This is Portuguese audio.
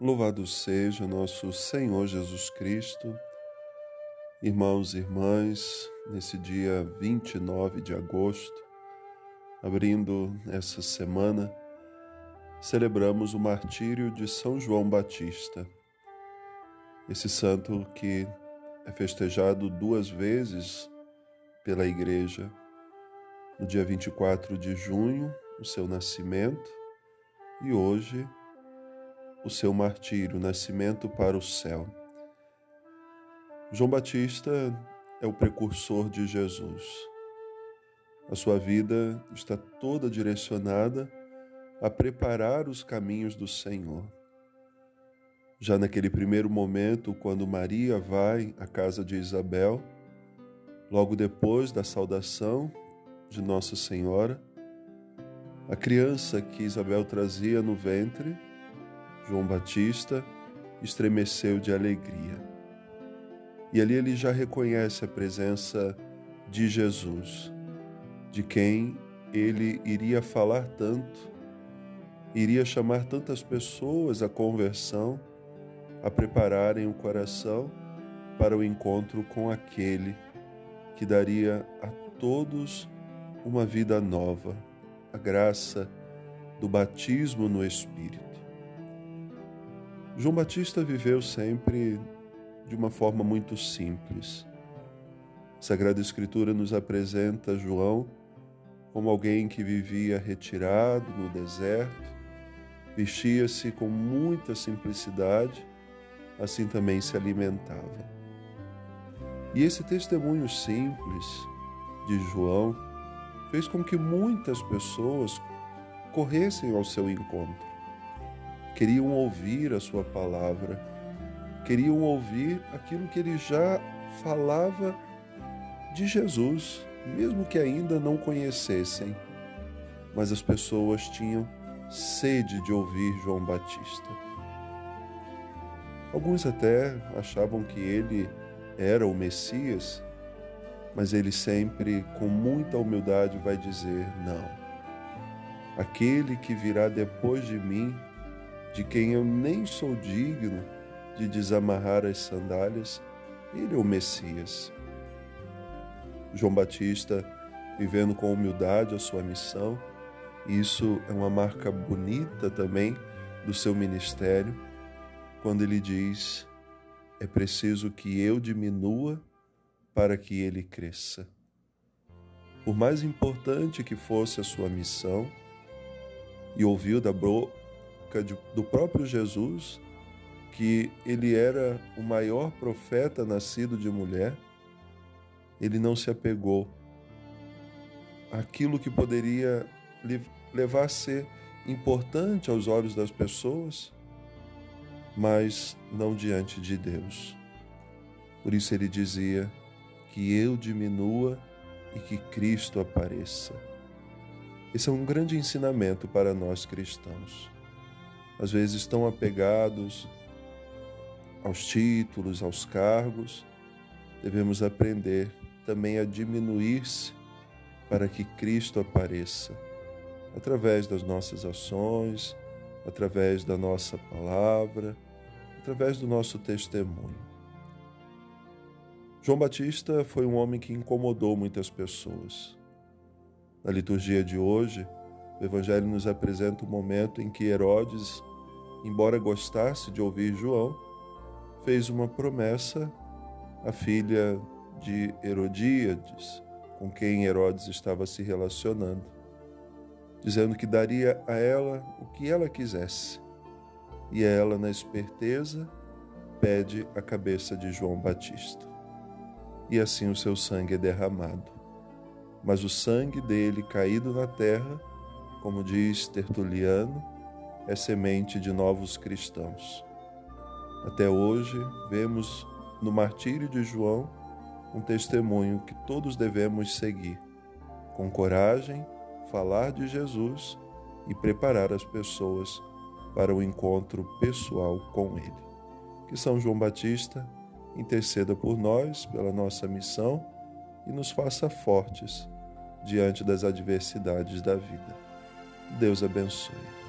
Louvado seja nosso Senhor Jesus Cristo. Irmãos e irmãs, nesse dia 29 de agosto, abrindo essa semana, celebramos o martírio de São João Batista. Esse santo que é festejado duas vezes pela Igreja. No dia 24 de junho, o seu nascimento, e hoje, o seu martírio, nascimento para o céu. João Batista é o precursor de Jesus. A sua vida está toda direcionada a preparar os caminhos do Senhor. Já naquele primeiro momento, quando Maria vai à casa de Isabel, logo depois da saudação de Nossa Senhora, a criança que Isabel trazia no ventre João Batista estremeceu de alegria. E ali ele já reconhece a presença de Jesus, de quem ele iria falar tanto, iria chamar tantas pessoas à conversão, a prepararem o coração para o encontro com aquele que daria a todos uma vida nova, a graça do batismo no Espírito. João Batista viveu sempre de uma forma muito simples. A Sagrada Escritura nos apresenta João como alguém que vivia retirado no deserto, vestia-se com muita simplicidade, assim também se alimentava. E esse testemunho simples de João fez com que muitas pessoas corressem ao seu encontro queriam ouvir a sua palavra, queriam ouvir aquilo que ele já falava de Jesus, mesmo que ainda não conhecessem. Mas as pessoas tinham sede de ouvir João Batista. Alguns até achavam que ele era o Messias, mas ele sempre, com muita humildade, vai dizer: não. Aquele que virá depois de mim de quem eu nem sou digno de desamarrar as sandálias, ele é o Messias. João Batista, vivendo com humildade a sua missão, isso é uma marca bonita também do seu ministério, quando ele diz: é preciso que eu diminua para que ele cresça. Por mais importante que fosse a sua missão, e ouviu da do próprio Jesus que ele era o maior profeta nascido de mulher, ele não se apegou àquilo que poderia levar a ser importante aos olhos das pessoas, mas não diante de Deus. Por isso ele dizia que eu diminua e que Cristo apareça. Esse é um grande ensinamento para nós cristãos às vezes estão apegados aos títulos, aos cargos, devemos aprender também a diminuir-se para que Cristo apareça através das nossas ações, através da nossa palavra, através do nosso testemunho. João Batista foi um homem que incomodou muitas pessoas. Na liturgia de hoje, o Evangelho nos apresenta o momento em que Herodes embora gostasse de ouvir João, fez uma promessa à filha de Herodíades, com quem Herodes estava se relacionando, dizendo que daria a ela o que ela quisesse. E ela, na esperteza, pede a cabeça de João Batista. E assim o seu sangue é derramado. Mas o sangue dele caído na terra, como diz Tertuliano, é semente de novos cristãos. Até hoje, vemos no martírio de João um testemunho que todos devemos seguir. Com coragem, falar de Jesus e preparar as pessoas para o encontro pessoal com Ele. Que São João Batista interceda por nós, pela nossa missão e nos faça fortes diante das adversidades da vida. Deus abençoe.